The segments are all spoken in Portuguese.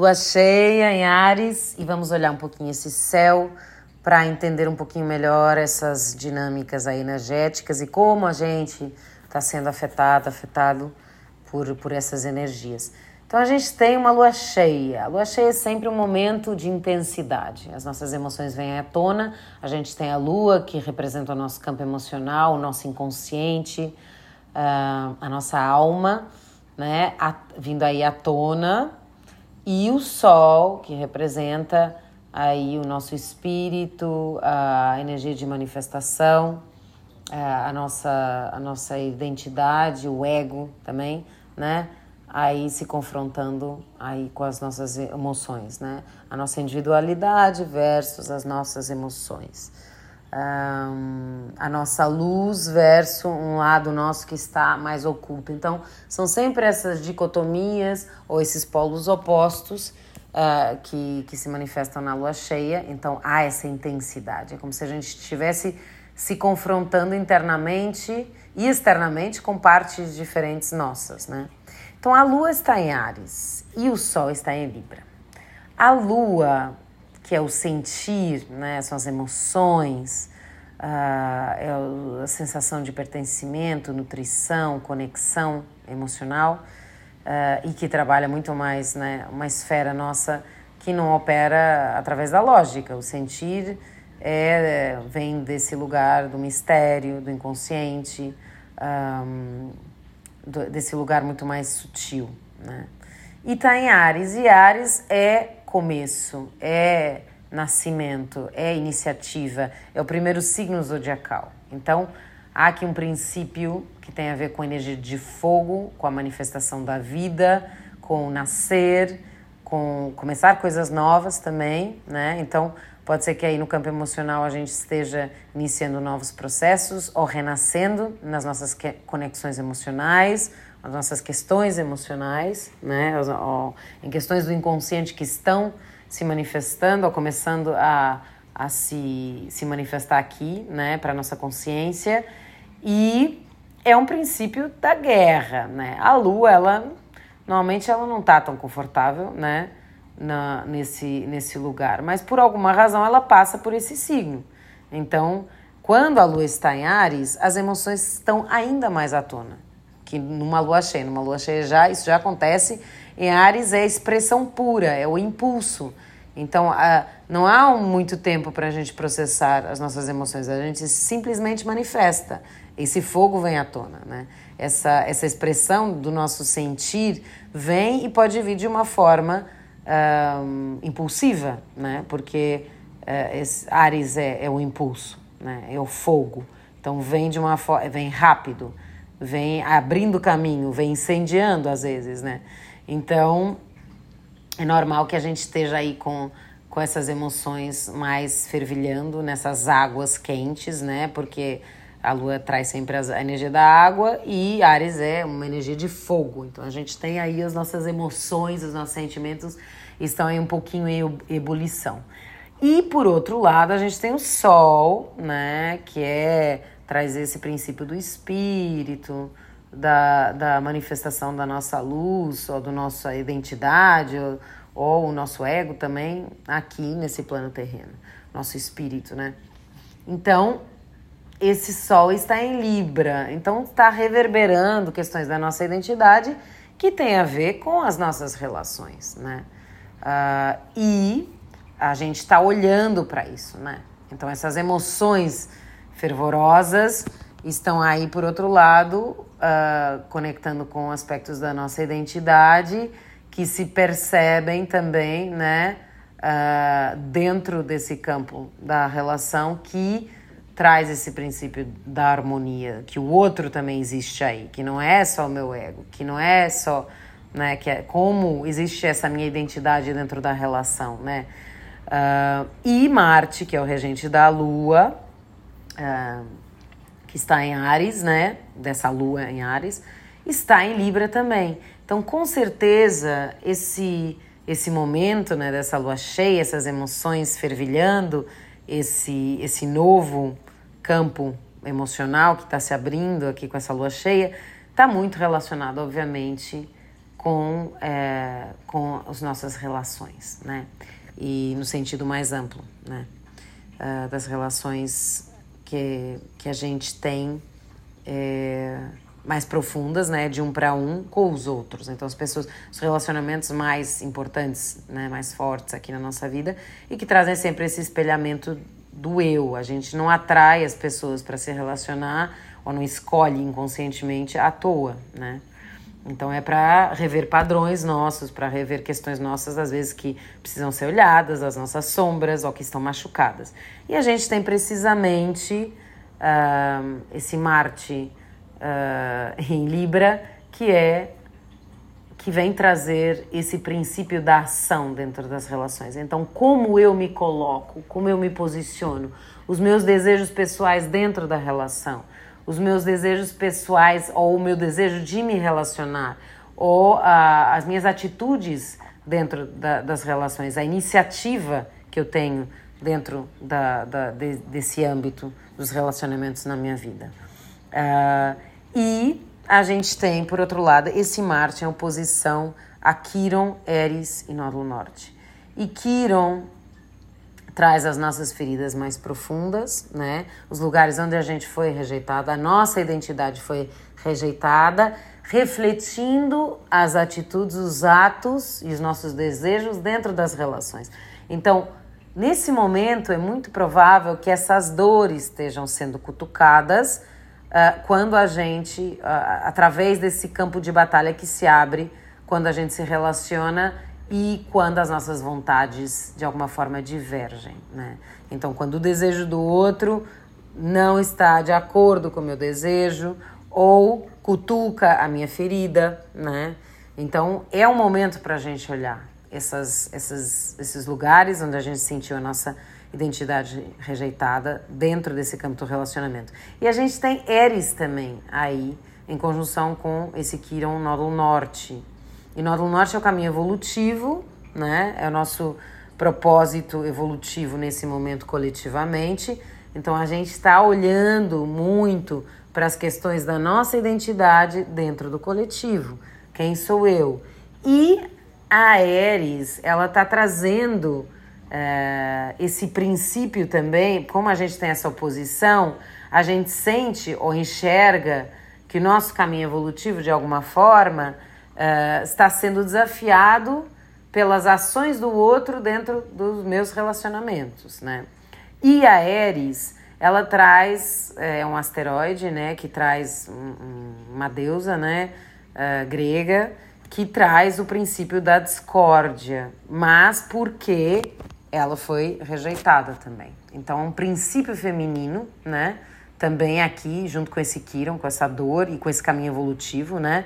Lua cheia em Ares e vamos olhar um pouquinho esse céu para entender um pouquinho melhor essas dinâmicas aí energéticas e como a gente está sendo afetado, afetado por, por essas energias. Então a gente tem uma lua cheia. A lua cheia é sempre um momento de intensidade. As nossas emoções vêm à tona. A gente tem a lua que representa o nosso campo emocional, o nosso inconsciente, uh, a nossa alma, né, vindo aí à tona, e o sol que representa aí o nosso espírito, a energia de manifestação, a nossa, a nossa identidade, o ego também, né? aí se confrontando aí com as nossas emoções, né? A nossa individualidade versus as nossas emoções. Um, a nossa luz versus um lado nosso que está mais oculto. Então, são sempre essas dicotomias ou esses polos opostos uh, que, que se manifestam na lua cheia. Então, há essa intensidade. É como se a gente estivesse se confrontando internamente e externamente com partes diferentes nossas, né? Então a Lua está em Ares e o Sol está em Libra. A Lua, que é o sentir, né, são as emoções, uh, é a sensação de pertencimento, nutrição, conexão emocional uh, e que trabalha muito mais, né, uma esfera nossa que não opera através da lógica. O sentir é, vem desse lugar do mistério, do inconsciente. Um, desse lugar muito mais sutil, né? E tá em Ares, e Ares é começo, é nascimento, é iniciativa, é o primeiro signo zodiacal. Então, há aqui um princípio que tem a ver com a energia de fogo, com a manifestação da vida, com o nascer, com começar coisas novas também, né? Então, Pode ser que aí no campo emocional a gente esteja iniciando novos processos ou renascendo nas nossas conexões emocionais, as nossas questões emocionais, né? Ou, em questões do inconsciente que estão se manifestando ou começando a, a se, se manifestar aqui, né, para nossa consciência. E é um princípio da guerra, né? A lua, ela normalmente ela não tá tão confortável, né? Na, nesse, nesse lugar, mas por alguma razão ela passa por esse signo. Então, quando a lua está em Ares, as emoções estão ainda mais à tona que numa lua cheia. Numa lua cheia já isso já acontece. Em Ares é a expressão pura, é o impulso. Então, a, não há muito tempo para a gente processar as nossas emoções, a gente simplesmente manifesta. Esse fogo vem à tona, né? Essa, essa expressão do nosso sentir vem e pode vir de uma forma um, impulsiva, né? Porque uh, esse Ares é, é o impulso, né? É o fogo. Então vem de uma vem rápido, vem abrindo caminho, vem incendiando às vezes, né? Então é normal que a gente esteja aí com com essas emoções mais fervilhando nessas águas quentes, né? Porque a lua traz sempre a energia da água e Ares é uma energia de fogo. Então a gente tem aí as nossas emoções, os nossos sentimentos estão aí um pouquinho em ebulição. E por outro lado, a gente tem o Sol, né, que é traz esse princípio do espírito, da, da manifestação da nossa luz, ou da nossa identidade, ou, ou o nosso ego também, aqui nesse plano terreno, nosso espírito, né? Então, esse Sol está em Libra, então está reverberando questões da nossa identidade que tem a ver com as nossas relações, né? Uh, e a gente está olhando para isso, né? Então, essas emoções fervorosas estão aí, por outro lado, uh, conectando com aspectos da nossa identidade que se percebem também, né? Uh, dentro desse campo da relação que traz esse princípio da harmonia, que o outro também existe aí, que não é só o meu ego, que não é só, né, que é como existe essa minha identidade dentro da relação, né? Uh, e Marte, que é o regente da Lua, uh, que está em Ares, né? Dessa Lua em Ares, está em Libra também. Então, com certeza, esse esse momento, né, dessa lua cheia, essas emoções fervilhando, esse esse novo campo emocional que está se abrindo aqui com essa lua cheia, está muito relacionado, obviamente, com, é, com as nossas relações, né? E no sentido mais amplo, né? Uh, das relações que, que a gente tem é, mais profundas, né, de um para um com os outros. Então as pessoas, os relacionamentos mais importantes, né, mais fortes aqui na nossa vida e que trazem sempre esse espelhamento do eu. A gente não atrai as pessoas para se relacionar ou não escolhe inconscientemente à toa, né? Então é para rever padrões nossos, para rever questões nossas, às vezes que precisam ser olhadas, as nossas sombras ou que estão machucadas. E a gente tem precisamente uh, esse Marte uh, em Libra, que é que vem trazer esse princípio da ação dentro das relações. Então, como eu me coloco, como eu me posiciono, os meus desejos pessoais dentro da relação, os meus desejos pessoais ou o meu desejo de me relacionar, ou as minhas atitudes dentro da, das relações, a iniciativa que eu tenho dentro da, da de, desse âmbito dos relacionamentos na minha vida. Uh, e a gente tem, por outro lado, esse Marte em oposição a Quiron, Eris e Nódulo Norte. E Quiron traz as nossas feridas mais profundas, né? Os lugares onde a gente foi rejeitado, a nossa identidade foi rejeitada, refletindo as atitudes, os atos e os nossos desejos dentro das relações. Então, nesse momento é muito provável que essas dores estejam sendo cutucadas uh, quando a gente, uh, através desse campo de batalha que se abre, quando a gente se relaciona e quando as nossas vontades de alguma forma divergem, né? Então, quando o desejo do outro não está de acordo com o meu desejo ou cutuca a minha ferida, né? Então, é um momento para a gente olhar essas, essas, esses lugares onde a gente sentiu a nossa identidade rejeitada dentro desse campo do relacionamento. E a gente tem Eris também aí, em conjunção com esse Quiron nódulo norte. E nódulo norte é o caminho evolutivo, né? É o nosso propósito evolutivo nesse momento coletivamente. Então a gente está olhando muito para as questões da nossa identidade dentro do coletivo. Quem sou eu? E a Ares, ela está trazendo uh, esse princípio também, como a gente tem essa oposição, a gente sente ou enxerga que o nosso caminho evolutivo, de alguma forma, uh, está sendo desafiado pelas ações do outro dentro dos meus relacionamentos, né? E a Ares, ela traz, é um asteroide, né, que traz um, uma deusa, né, uh, grega, que traz o princípio da discórdia, mas porque ela foi rejeitada também. Então, um princípio feminino, né? Também aqui, junto com esse Kiron, com essa dor e com esse caminho evolutivo, né?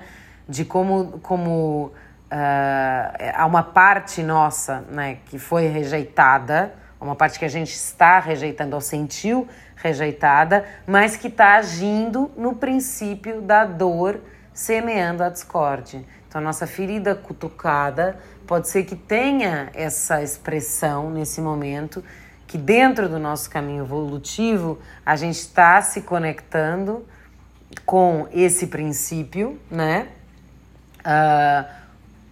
De como, como uh, há uma parte nossa, né? Que foi rejeitada, uma parte que a gente está rejeitando ou sentiu rejeitada, mas que está agindo no princípio da dor, semeando a discórdia. Então, a nossa ferida cutucada pode ser que tenha essa expressão nesse momento, que dentro do nosso caminho evolutivo a gente está se conectando com esse princípio, né? Uh,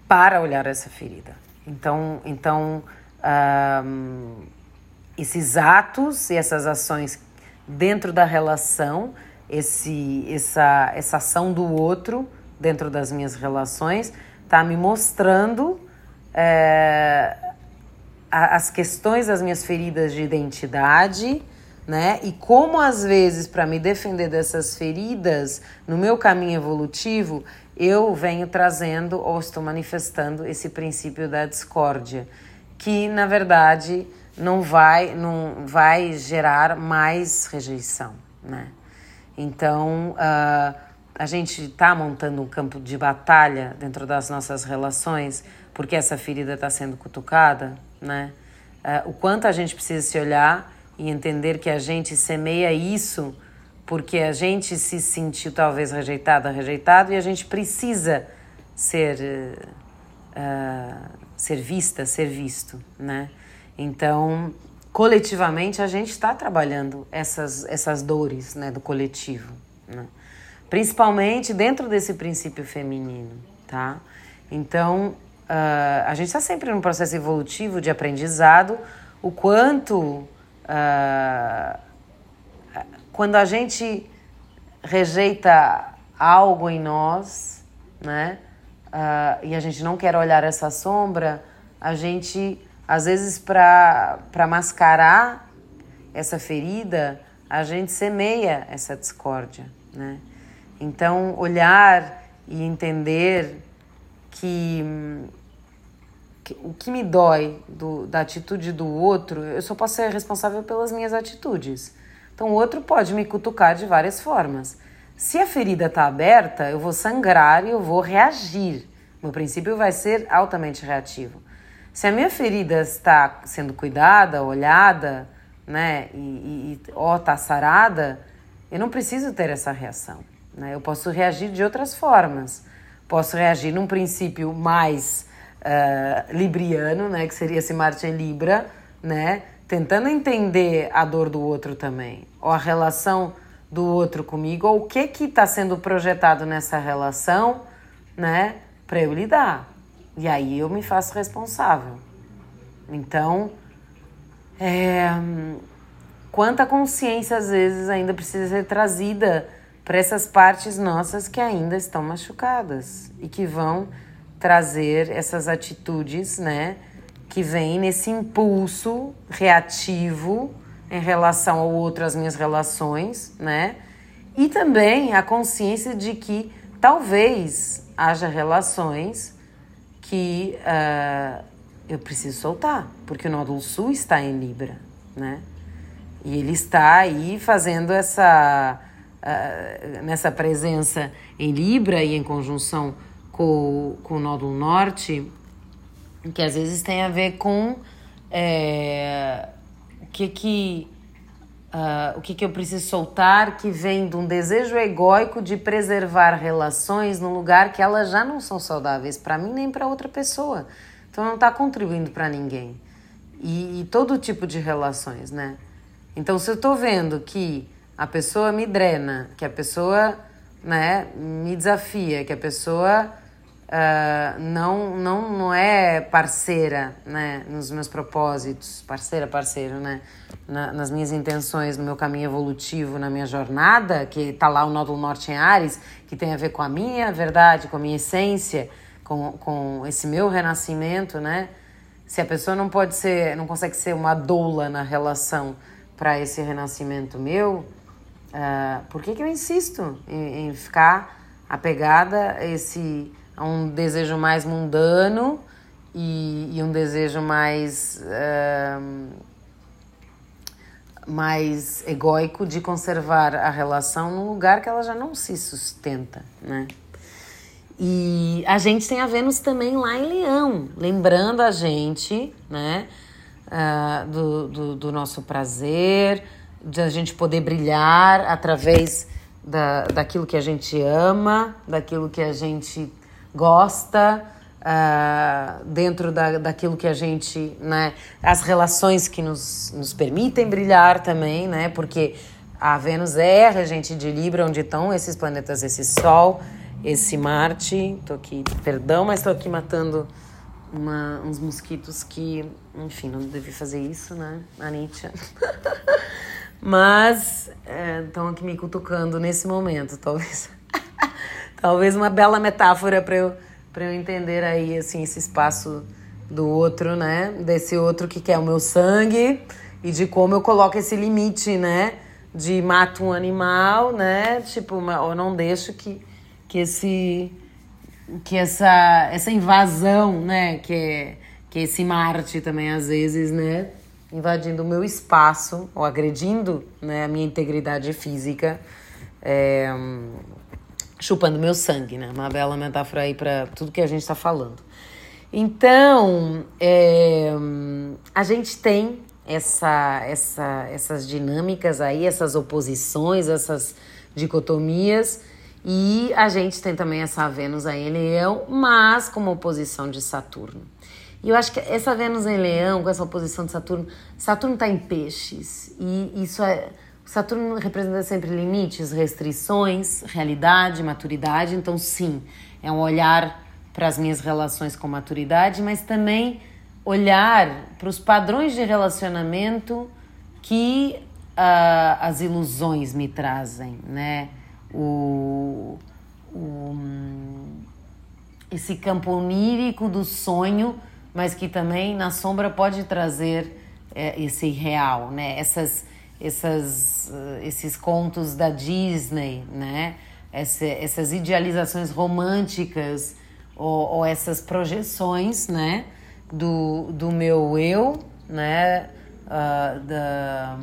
para olhar essa ferida. Então, então uh, esses atos e essas ações dentro da relação, esse, essa, essa ação do outro dentro das minhas relações, está me mostrando é, as questões das minhas feridas de identidade, né? E como às vezes para me defender dessas feridas no meu caminho evolutivo, eu venho trazendo ou estou manifestando esse princípio da discórdia, que na verdade não vai não vai gerar mais rejeição, né? Então, uh, a gente está montando um campo de batalha dentro das nossas relações porque essa ferida está sendo cutucada, né? Uh, o quanto a gente precisa se olhar e entender que a gente semeia isso porque a gente se sentiu talvez rejeitada, rejeitado e a gente precisa ser uh, ser vista, ser visto, né? Então, coletivamente a gente está trabalhando essas essas dores, né, do coletivo, né? principalmente dentro desse princípio feminino, tá? Então, uh, a gente está sempre num processo evolutivo de aprendizado, o quanto uh, quando a gente rejeita algo em nós, né? Uh, e a gente não quer olhar essa sombra, a gente, às vezes, para mascarar essa ferida, a gente semeia essa discórdia, né? Então, olhar e entender que, o que me dói do, da atitude do outro, eu só posso ser responsável pelas minhas atitudes. Então, o outro pode me cutucar de várias formas. Se a ferida está aberta, eu vou sangrar e eu vou reagir. Meu princípio vai ser altamente reativo. Se a minha ferida está sendo cuidada, olhada, né, e, e, ó, tá sarada, eu não preciso ter essa reação. Né? Eu posso reagir de outras formas. Posso reagir num princípio mais uh, libriano, né, que seria esse Marte em Libra, né, tentando entender a dor do outro também, ou a relação do outro comigo, ou o que que está sendo projetado nessa relação, né, para eu lidar. E aí eu me faço responsável. Então, é, quanta consciência às vezes ainda precisa ser trazida para essas partes nossas que ainda estão machucadas e que vão trazer essas atitudes, né, que vêm nesse impulso reativo em relação ao outro, as minhas relações, né? E também a consciência de que talvez haja relações que uh, eu preciso soltar, porque o nódulo sul está em Libra, né? E ele está aí fazendo essa uh, nessa presença em Libra e em conjunção com, com o nódulo norte, que às vezes tem a ver com é, o que que uh, o que que eu preciso soltar que vem de um desejo egóico de preservar relações no lugar que elas já não são saudáveis para mim nem para outra pessoa. Então não está contribuindo para ninguém. E, e, todo tipo de relações, né? Então se eu estou vendo que a pessoa me drena, que a pessoa né, me desafia, que a pessoa uh, não, não, não é parceira né, nos meus propósitos, parceira, parceiro, né, na, nas minhas intenções, no meu caminho evolutivo, na minha jornada, que está lá o nódulo norte em Ares, que tem a ver com a minha verdade, com a minha essência, com, com esse meu renascimento, né? Se a pessoa não pode ser, não consegue ser uma doula na relação para esse renascimento meu, uh, por que, que eu insisto em, em ficar apegada a esse a um desejo mais mundano e, e um desejo mais mais egóico de conservar a relação num lugar que ela já não se sustenta, né? E a gente tem a Vênus também lá em Leão, lembrando a gente, né, uh, do, do, do, nosso prazer, de a gente poder brilhar através da, daquilo que a gente ama, daquilo que a gente gosta, uh, dentro da, daquilo que a gente, né, as relações que nos, nos permitem brilhar também, né, porque a Vênus é a regente de Libra, onde estão esses planetas, esse Sol, esse Marte. Tô aqui, perdão, mas tô aqui matando uma, uns mosquitos que, enfim, não devia fazer isso, né, Anitta? mas estão é, aqui me cutucando nesse momento, talvez. Talvez uma bela metáfora para eu, pra eu entender aí, assim, esse espaço do outro, né? Desse outro que quer o meu sangue e de como eu coloco esse limite, né? De mato um animal, né? Tipo, ou não deixo que, que esse que essa, essa invasão, né, que é, que esse Marte também às vezes, né, invadindo o meu espaço ou agredindo, né, a minha integridade física, é, chupando meu sangue, né? Uma bela metáfora aí para tudo que a gente está falando. Então, é, a gente tem essa, essa, essas dinâmicas aí, essas oposições, essas dicotomias, e a gente tem também essa Vênus aí em Leão, mas como oposição de Saturno. E eu acho que essa Vênus em Leão, com essa oposição de Saturno, Saturno está em peixes, e isso é Saturno representa sempre limites, restrições, realidade, maturidade. Então, sim, é um olhar para as minhas relações com maturidade, mas também olhar para os padrões de relacionamento que uh, as ilusões me trazem, né? O, o, esse campo onírico do sonho, mas que também na sombra pode trazer é, esse real, né? Essas, essas, uh, esses contos da Disney, né? Essa, essas idealizações românticas ou, ou, essas projeções, né? Do, do meu eu, né? Uh, da,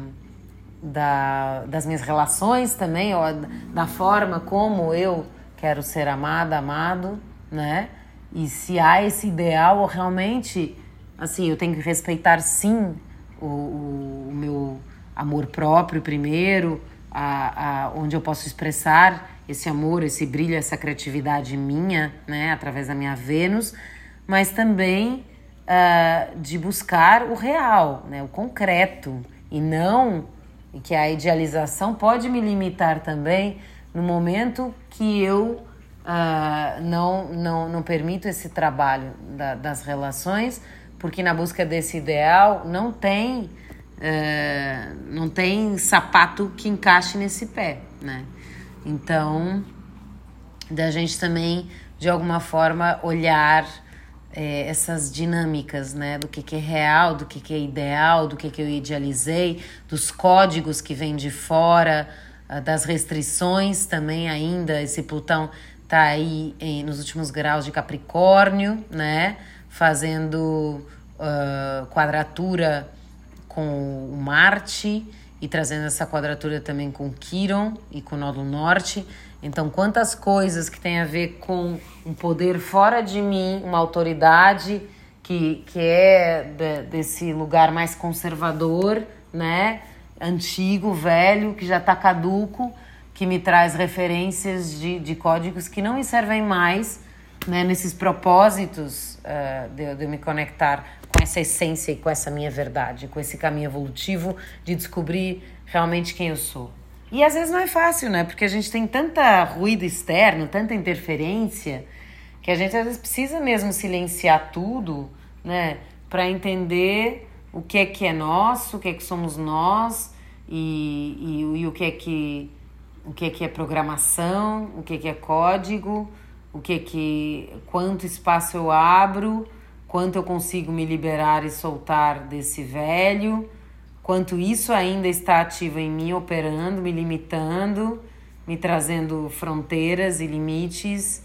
da, das minhas relações também, ou da forma como eu quero ser amada, amado, né? E se há esse ideal, realmente, assim, eu tenho que respeitar sim o, o, o meu amor próprio primeiro, a, a, onde eu posso expressar esse amor, esse brilho, essa criatividade minha, né, através da minha Vênus, mas também uh, de buscar o real, né, o concreto, e não que a idealização pode me limitar também no momento que eu uh, não, não, não permito esse trabalho da, das relações, porque na busca desse ideal não tem, uh, não tem sapato que encaixe nesse pé, né? Então, da gente também, de alguma forma, olhar é, essas dinâmicas, né? Do que, que é real, do que, que é ideal, do que, que eu idealizei, dos códigos que vêm de fora, uh, das restrições também ainda. Esse Plutão tá aí em, nos últimos graus de Capricórnio, né? Fazendo uh, quadratura com o Marte e trazendo essa quadratura também com Quiron e com o Nódulo Norte. Então, quantas coisas que tem a ver com um poder fora de mim, uma autoridade que, que é de, desse lugar mais conservador, né? Antigo, velho, que já está caduco que me traz referências de, de códigos que não me servem mais né, nesses propósitos uh, de, de eu me conectar com essa essência e com essa minha verdade, com esse caminho evolutivo de descobrir realmente quem eu sou. E às vezes não é fácil, né? Porque a gente tem tanta ruído externo, tanta interferência, que a gente às vezes precisa mesmo silenciar tudo, né? Para entender o que é que é nosso, o que é que somos nós e, e, e o que é que o que é, que é programação, o que é, que é código, o que é que quanto espaço eu abro, quanto eu consigo me liberar e soltar desse velho, quanto isso ainda está ativo em mim, operando, me limitando, me trazendo fronteiras e limites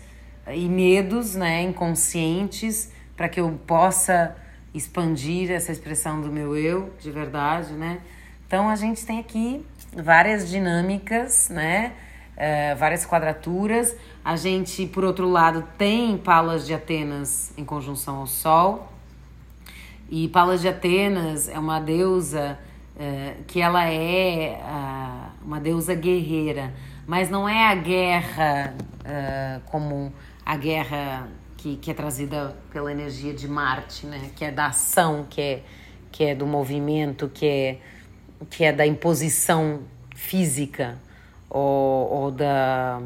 e medos, né, inconscientes, para que eu possa expandir essa expressão do meu eu de verdade, né? Então a gente tem aqui várias dinâmicas, né? É, várias quadraturas. A gente, por outro lado, tem Palas de Atenas em conjunção ao Sol. E Palas de Atenas é uma deusa é, que ela é uma deusa guerreira, mas não é a guerra é, como a guerra que, que é trazida pela energia de Marte, né? Que é da ação, que é, que é do movimento, que é que é da imposição física ou, ou da,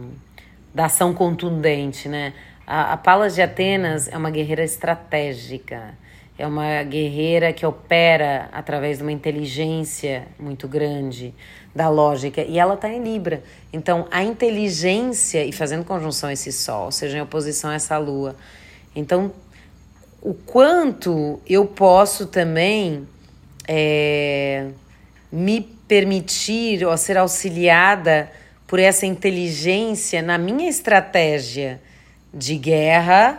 da ação contundente, né? A, a Palas de Atenas é uma guerreira estratégica, é uma guerreira que opera através de uma inteligência muito grande, da lógica, e ela está em Libra. Então, a inteligência, e fazendo conjunção a esse Sol, ou seja, em oposição a essa Lua. Então, o quanto eu posso também é, me permitir ou ser auxiliada por essa inteligência na minha estratégia de guerra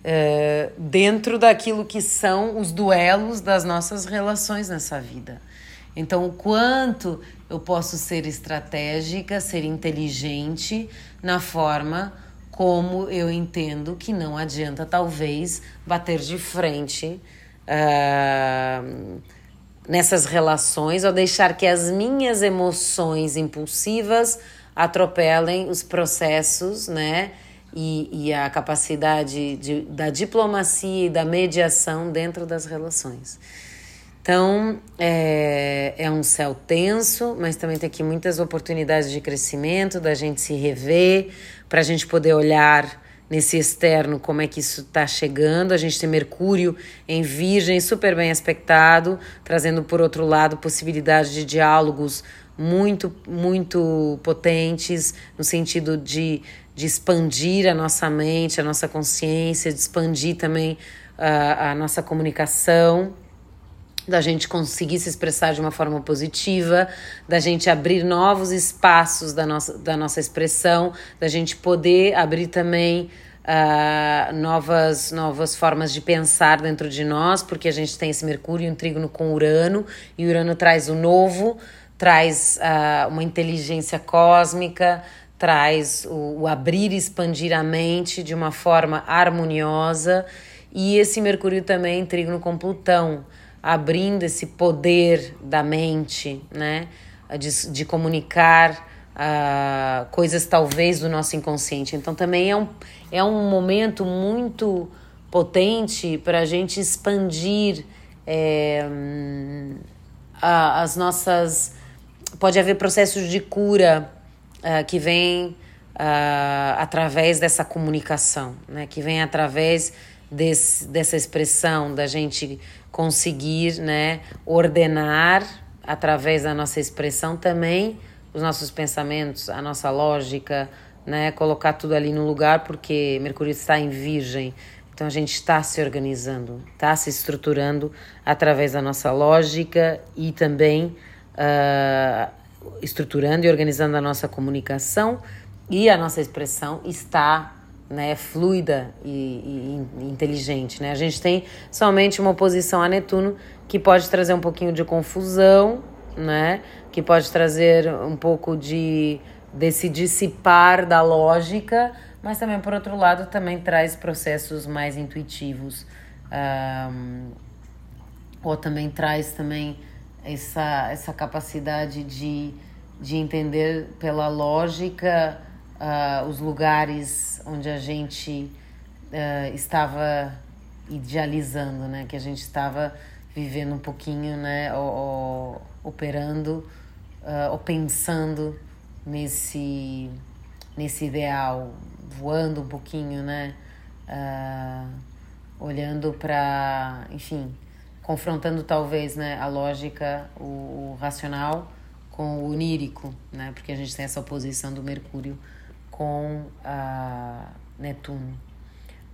uh, dentro daquilo que são os duelos das nossas relações nessa vida. Então, o quanto eu posso ser estratégica, ser inteligente na forma como eu entendo que não adianta, talvez, bater de frente. Uh, nessas relações ou deixar que as minhas emoções impulsivas atropelem os processos, né? E, e a capacidade de, da diplomacia e da mediação dentro das relações. Então, é, é um céu tenso, mas também tem aqui muitas oportunidades de crescimento, da gente se rever, para a gente poder olhar nesse externo, como é que isso está chegando. A gente tem Mercúrio em Virgem, super bem aspectado, trazendo, por outro lado, possibilidade de diálogos muito, muito potentes, no sentido de, de expandir a nossa mente, a nossa consciência, de expandir também a, a nossa comunicação da gente conseguir se expressar de uma forma positiva, da gente abrir novos espaços da nossa, da nossa expressão, da gente poder abrir também uh, novas, novas formas de pensar dentro de nós, porque a gente tem esse Mercúrio em trígono com Urano, e Urano traz o novo, traz uh, uma inteligência cósmica, traz o, o abrir e expandir a mente de uma forma harmoniosa, e esse Mercúrio também trígono com Plutão abrindo esse poder da mente, né? De, de comunicar uh, coisas talvez do nosso inconsciente. Então também é um, é um momento muito potente para a gente expandir é, a, as nossas. Pode haver processos de cura uh, que vêm uh, através dessa comunicação, né? que vem através desse, dessa expressão da gente conseguir né, ordenar através da nossa expressão também os nossos pensamentos, a nossa lógica, né, colocar tudo ali no lugar, porque Mercúrio está em Virgem. Então a gente está se organizando, está se estruturando através da nossa lógica e também uh, estruturando e organizando a nossa comunicação e a nossa expressão está né, fluida e, e, inteligente. Né? A gente tem somente uma oposição a Netuno que pode trazer um pouquinho de confusão, né? que pode trazer um pouco de desse dissipar da lógica, mas também, por outro lado, também traz processos mais intuitivos. Um, ou também traz também essa, essa capacidade de, de entender pela lógica uh, os lugares onde a gente uh, estava idealizando, né? Que a gente estava vivendo um pouquinho, né? Operando uh, ou pensando nesse, nesse ideal, voando um pouquinho, né? olhando para, enfim, confrontando talvez, né? A lógica, o, o racional com o onírico, né? Porque a gente tem essa oposição do Mercúrio com a Netuno.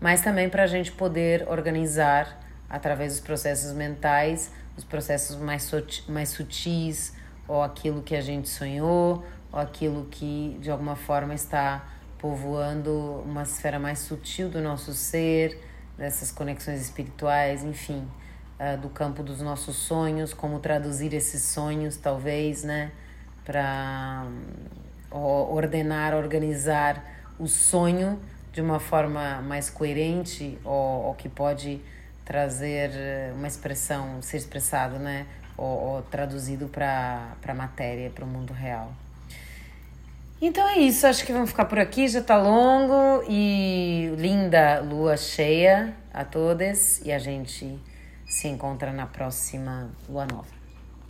Mas também para a gente poder organizar através dos processos mentais, os processos mais, mais sutis, ou aquilo que a gente sonhou, ou aquilo que de alguma forma está povoando uma esfera mais sutil do nosso ser, dessas conexões espirituais, enfim, uh, do campo dos nossos sonhos, como traduzir esses sonhos, talvez, né, para ordenar, organizar o sonho de uma forma mais coerente ou, ou que pode trazer eh, uma expressão, ser expressado, né? Ou, ou traduzido para a matéria, para o mundo real. Então é isso, acho que vamos ficar por aqui, já tá longo e linda lua cheia a todos e a gente se encontra na próxima lua nova.